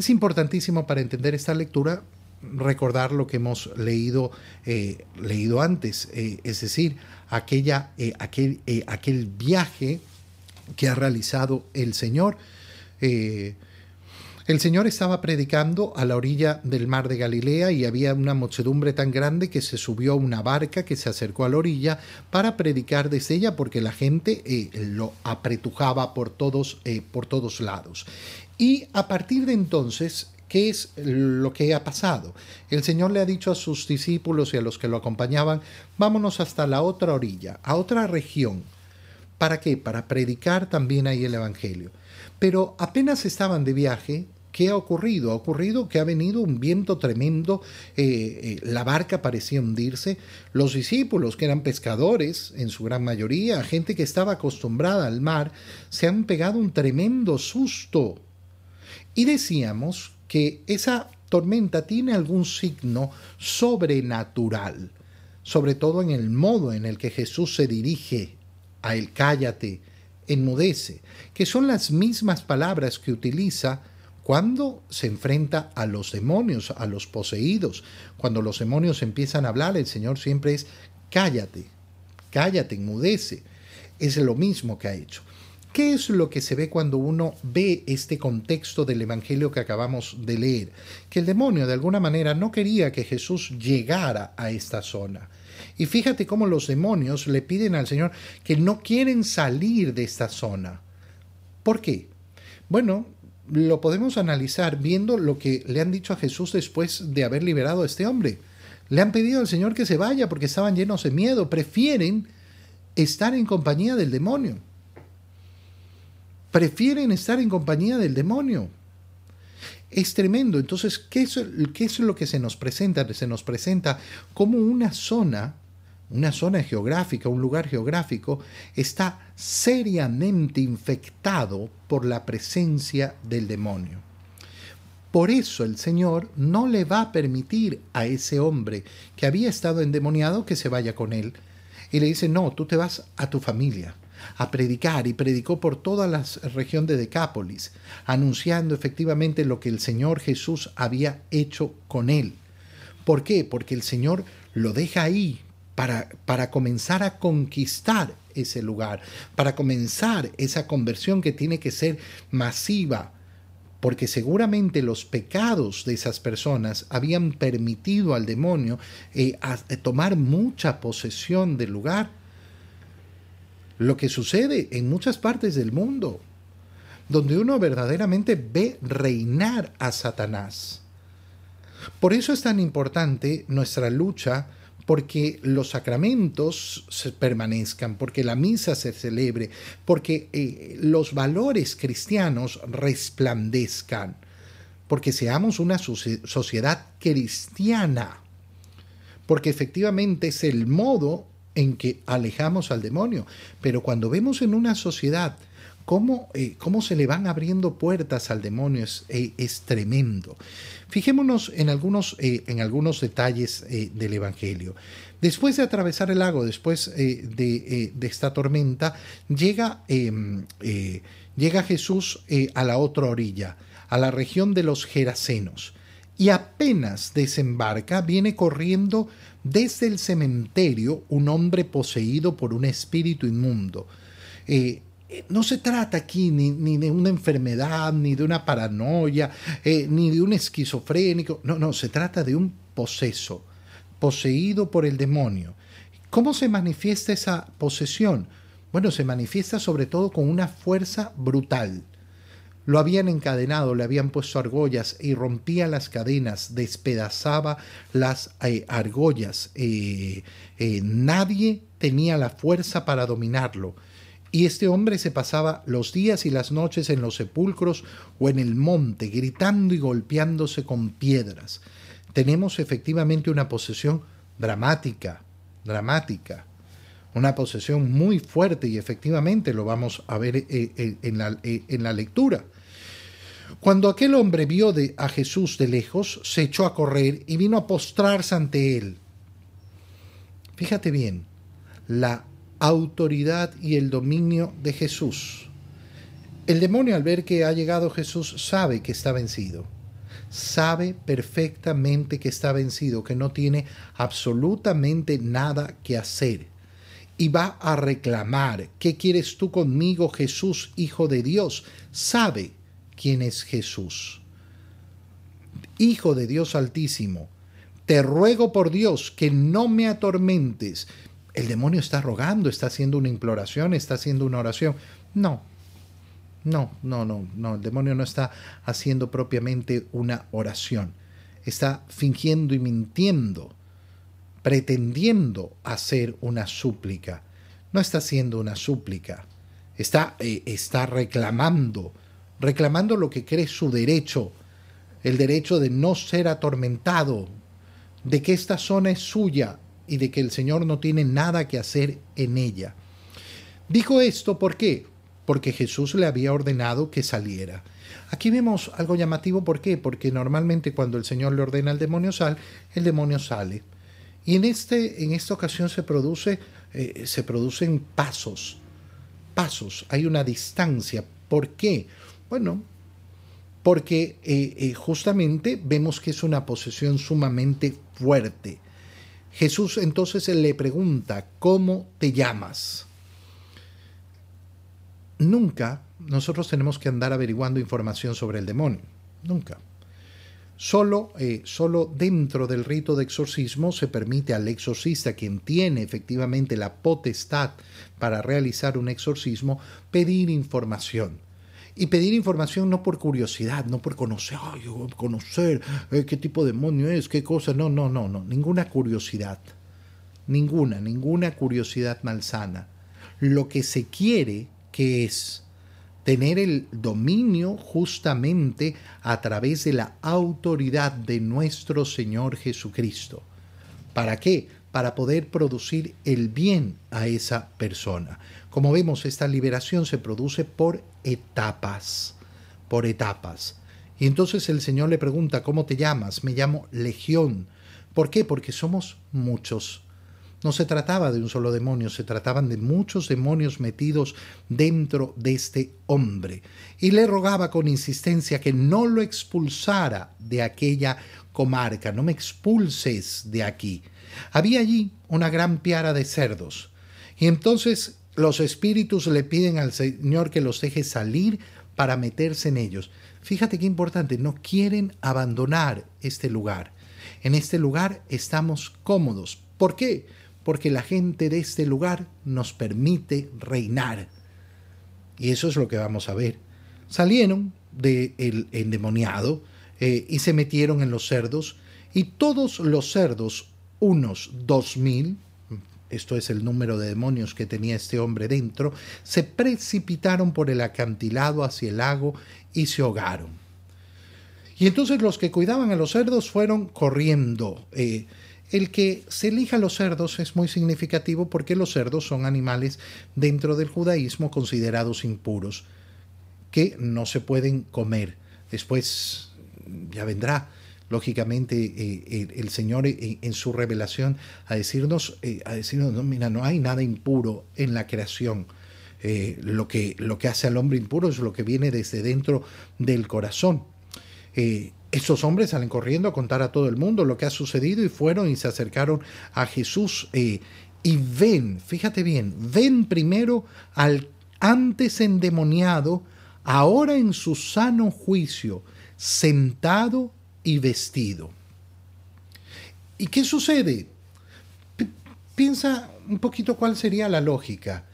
Es importantísimo para entender esta lectura recordar lo que hemos leído, eh, leído antes, eh, es decir, aquella, eh, aquel, aquel viaje que ha realizado el Señor. El Señor estaba predicando a la orilla del mar de Galilea y había una muchedumbre tan grande que se subió a una barca que se acercó a la orilla para predicar desde ella porque la gente lo apretujaba por todos, por todos lados. Y a partir de entonces ¿Qué es lo que ha pasado? El Señor le ha dicho a sus discípulos y a los que lo acompañaban, vámonos hasta la otra orilla, a otra región. ¿Para qué? Para predicar también ahí el Evangelio. Pero apenas estaban de viaje, ¿qué ha ocurrido? Ha ocurrido que ha venido un viento tremendo, eh, eh, la barca parecía hundirse, los discípulos, que eran pescadores en su gran mayoría, gente que estaba acostumbrada al mar, se han pegado un tremendo susto. Y decíamos que esa tormenta tiene algún signo sobrenatural, sobre todo en el modo en el que Jesús se dirige a él, cállate, enmudece, que son las mismas palabras que utiliza cuando se enfrenta a los demonios, a los poseídos. Cuando los demonios empiezan a hablar, el Señor siempre es cállate, cállate, enmudece. Es lo mismo que ha hecho. ¿Qué es lo que se ve cuando uno ve este contexto del Evangelio que acabamos de leer? Que el demonio de alguna manera no quería que Jesús llegara a esta zona. Y fíjate cómo los demonios le piden al Señor que no quieren salir de esta zona. ¿Por qué? Bueno, lo podemos analizar viendo lo que le han dicho a Jesús después de haber liberado a este hombre. Le han pedido al Señor que se vaya porque estaban llenos de miedo, prefieren estar en compañía del demonio prefieren estar en compañía del demonio. Es tremendo. Entonces, ¿qué es, ¿qué es, lo que se nos presenta? Se nos presenta como una zona, una zona geográfica, un lugar geográfico, está seriamente infectado por la presencia del demonio. Por eso el Señor no le va a permitir a ese hombre que había estado endemoniado que se vaya con él. Y le dice, no, tú te vas a tu familia a predicar y predicó por toda la región de Decápolis, anunciando efectivamente lo que el Señor Jesús había hecho con él. ¿Por qué? Porque el Señor lo deja ahí para, para comenzar a conquistar ese lugar, para comenzar esa conversión que tiene que ser masiva, porque seguramente los pecados de esas personas habían permitido al demonio eh, tomar mucha posesión del lugar lo que sucede en muchas partes del mundo, donde uno verdaderamente ve reinar a Satanás. Por eso es tan importante nuestra lucha porque los sacramentos se permanezcan, porque la misa se celebre, porque eh, los valores cristianos resplandezcan, porque seamos una sociedad cristiana, porque efectivamente es el modo en que alejamos al demonio. Pero cuando vemos en una sociedad cómo, eh, cómo se le van abriendo puertas al demonio es, eh, es tremendo. Fijémonos en algunos, eh, en algunos detalles del Evangelio. Después de atravesar el lago, después de, de, esta tormenta, llega, em, llega Jesús a la otra orilla, a la región de los Gerasenos. Y apenas desembarca, viene corriendo desde el cementerio un hombre poseído por un espíritu inmundo. Eh, no se trata aquí ni, de una enfermedad, ni de una paranoia, eh, ni de un esquizofrénico. No, no, se trata de un poseso, poseído por el demonio. ¿Cómo se manifiesta esa posesión? Bueno, se manifiesta sobre todo con una fuerza brutal. Lo habían encadenado, le habían puesto argollas y rompía las cadenas, despedazaba las eh, argollas. Eh, eh, nadie tenía la fuerza para dominarlo. Y este hombre se pasaba los días y las noches en los sepulcros o en el monte, gritando y golpeándose con piedras. Tenemos efectivamente una posesión dramática, dramática, una posesión muy fuerte y efectivamente lo vamos a ver en la, en la lectura. Cuando aquel hombre vio de, a Jesús de lejos, se echó a correr y vino a postrarse ante él. Fíjate bien, la autoridad y el dominio de Jesús. El demonio al ver que ha llegado Jesús sabe que está vencido. sabe perfectamente que está vencido, que no tiene absolutamente nada que hacer. Y va a reclamar, ¿qué quieres tú conmigo, Jesús, Hijo de Dios? Sabe quién es Jesús. Hijo de Dios Altísimo, te ruego por Dios que no me atormentes. El demonio está rogando, está haciendo una imploración, está haciendo una oración. No, no, no, no, no, el demonio no está haciendo propiamente una oración. Está fingiendo y mintiendo, pretendiendo hacer una súplica. No está haciendo una súplica. Está, eh, está reclamando, reclamando lo que cree su derecho, el derecho de no ser atormentado, de que esta zona es suya y de que el Señor no tiene nada que hacer en ella. Dijo esto ¿por qué? porque Jesús le había ordenado que saliera. Aquí vemos algo llamativo, ¿por qué? Porque normalmente cuando el Señor le ordena al demonio sal, el demonio sale. Y en, este, en esta ocasión se, produce, eh, producen pasos, pasos, hay una distancia. ¿Por qué? Bueno, porque eh, eh, justamente vemos que es una posesión sumamente fuerte. Jesús entonces le pregunta, ¿cómo te llamas? nunca nosotros tenemos que andar averiguando información sobre el demonio. Nunca. Solo, eh, solo, dentro del rito de exorcismo se permite al exorcista, quien tiene efectivamente la potestad para realizar un exorcismo, pedir información. Y pedir información no por curiosidad, no por conocer, ay, conocer eh, qué tipo de demonio es, qué cosa. No, no, no, no. Ninguna curiosidad. Ninguna, ninguna curiosidad malsana. Lo que se quiere que es tener el dominio justamente a través de la autoridad de nuestro Señor Jesucristo. ¿Para qué? Para poder producir el bien a esa persona. Como vemos, esta liberación se produce por etapas, por etapas. Y entonces el Señor le pregunta, ¿cómo te llamas? Me llamo Legión. ¿Por qué? Porque somos muchos. No se trataba de un solo demonio, se trataban de muchos demonios metidos dentro de este hombre. Y le rogaba con insistencia que no lo expulsara de aquella comarca, no me expulses de aquí. Había allí una gran piara de cerdos. Y entonces los espíritus le piden al Señor que los deje salir para meterse en ellos. Fíjate qué importante, no quieren abandonar este lugar. En este lugar estamos cómodos. ¿Por qué? Porque la gente de este lugar nos permite reinar. Y eso es lo que vamos a ver. Salieron del endemoniado eh, y se metieron en los cerdos, y todos los cerdos, unos dos mil, esto es el número de demonios que tenía este hombre dentro, se precipitaron por el acantilado hacia el lago y se ahogaron. Y entonces los que cuidaban a los cerdos fueron corriendo. Eh, el que se elija los cerdos es muy significativo porque los cerdos son animales dentro del judaísmo considerados impuros, que no se pueden comer. Después ya vendrá, lógicamente, eh, el, Señor eh, en su revelación a decirnos, eh, a decirnos, no, mira, no hay nada impuro en la creación. lo, que, lo que hace al hombre impuro es lo que viene desde dentro del corazón. Estos hombres salen corriendo a contar a todo el mundo lo que ha sucedido y fueron y se acercaron a Jesús eh, y ven, fíjate bien, ven primero al antes endemoniado, ahora en su sano juicio, sentado y vestido. ¿Y qué sucede? piensa un poquito cuál sería la lógica.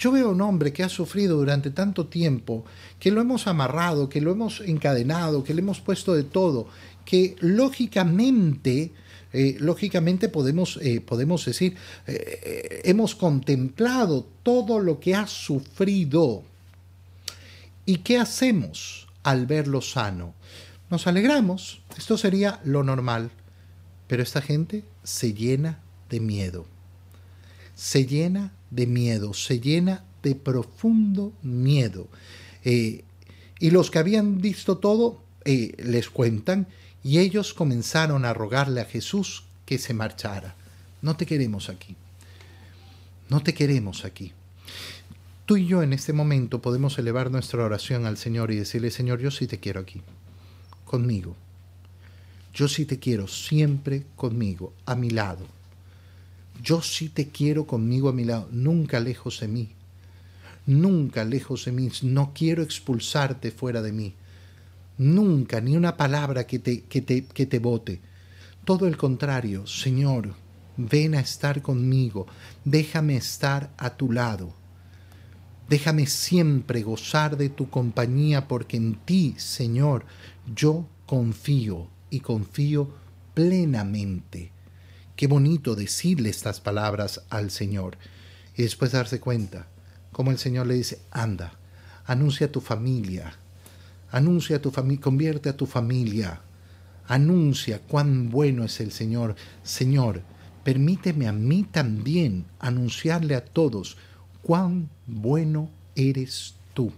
Yo veo un hombre que ha sufrido durante tanto tiempo, que lo hemos amarrado, que lo hemos encadenado, que le hemos puesto de todo, que lógicamente, eh, lógicamente podemos, eh, podemos decir, eh, hemos contemplado todo lo que ha sufrido. ¿Y qué hacemos al verlo sano? Nos alegramos, esto sería lo normal, pero esta gente se llena de miedo se llena de miedo, se llena de profundo miedo. Eh, y los que habían visto todo eh, les cuentan y ellos comenzaron a rogarle a Jesús que se marchara. No te queremos aquí. No te queremos aquí. Tú y yo en este momento podemos elevar nuestra oración al Señor y decirle, Señor, yo sí te quiero aquí, conmigo. yo sí te quiero siempre conmigo, a mi lado. Yo sí te quiero conmigo a mi lado, nunca lejos de mí. Nunca lejos de mí. No quiero expulsarte fuera de mí. Nunca, ni una palabra que te, que te, que te bote. Todo el contrario, Señor, ven a estar conmigo. Déjame estar a tu lado. Déjame siempre gozar de tu compañía porque en ti, Señor, yo confío y confío plenamente. Qué bonito decirle estas palabras al Señor y después darse cuenta como el Señor le dice, anda, anuncia a tu familia, anuncia a tu familia, convierte a tu familia, anuncia cuán bueno es el Señor. Señor, permíteme a mí también anunciarle a todos cuán bueno eres tú.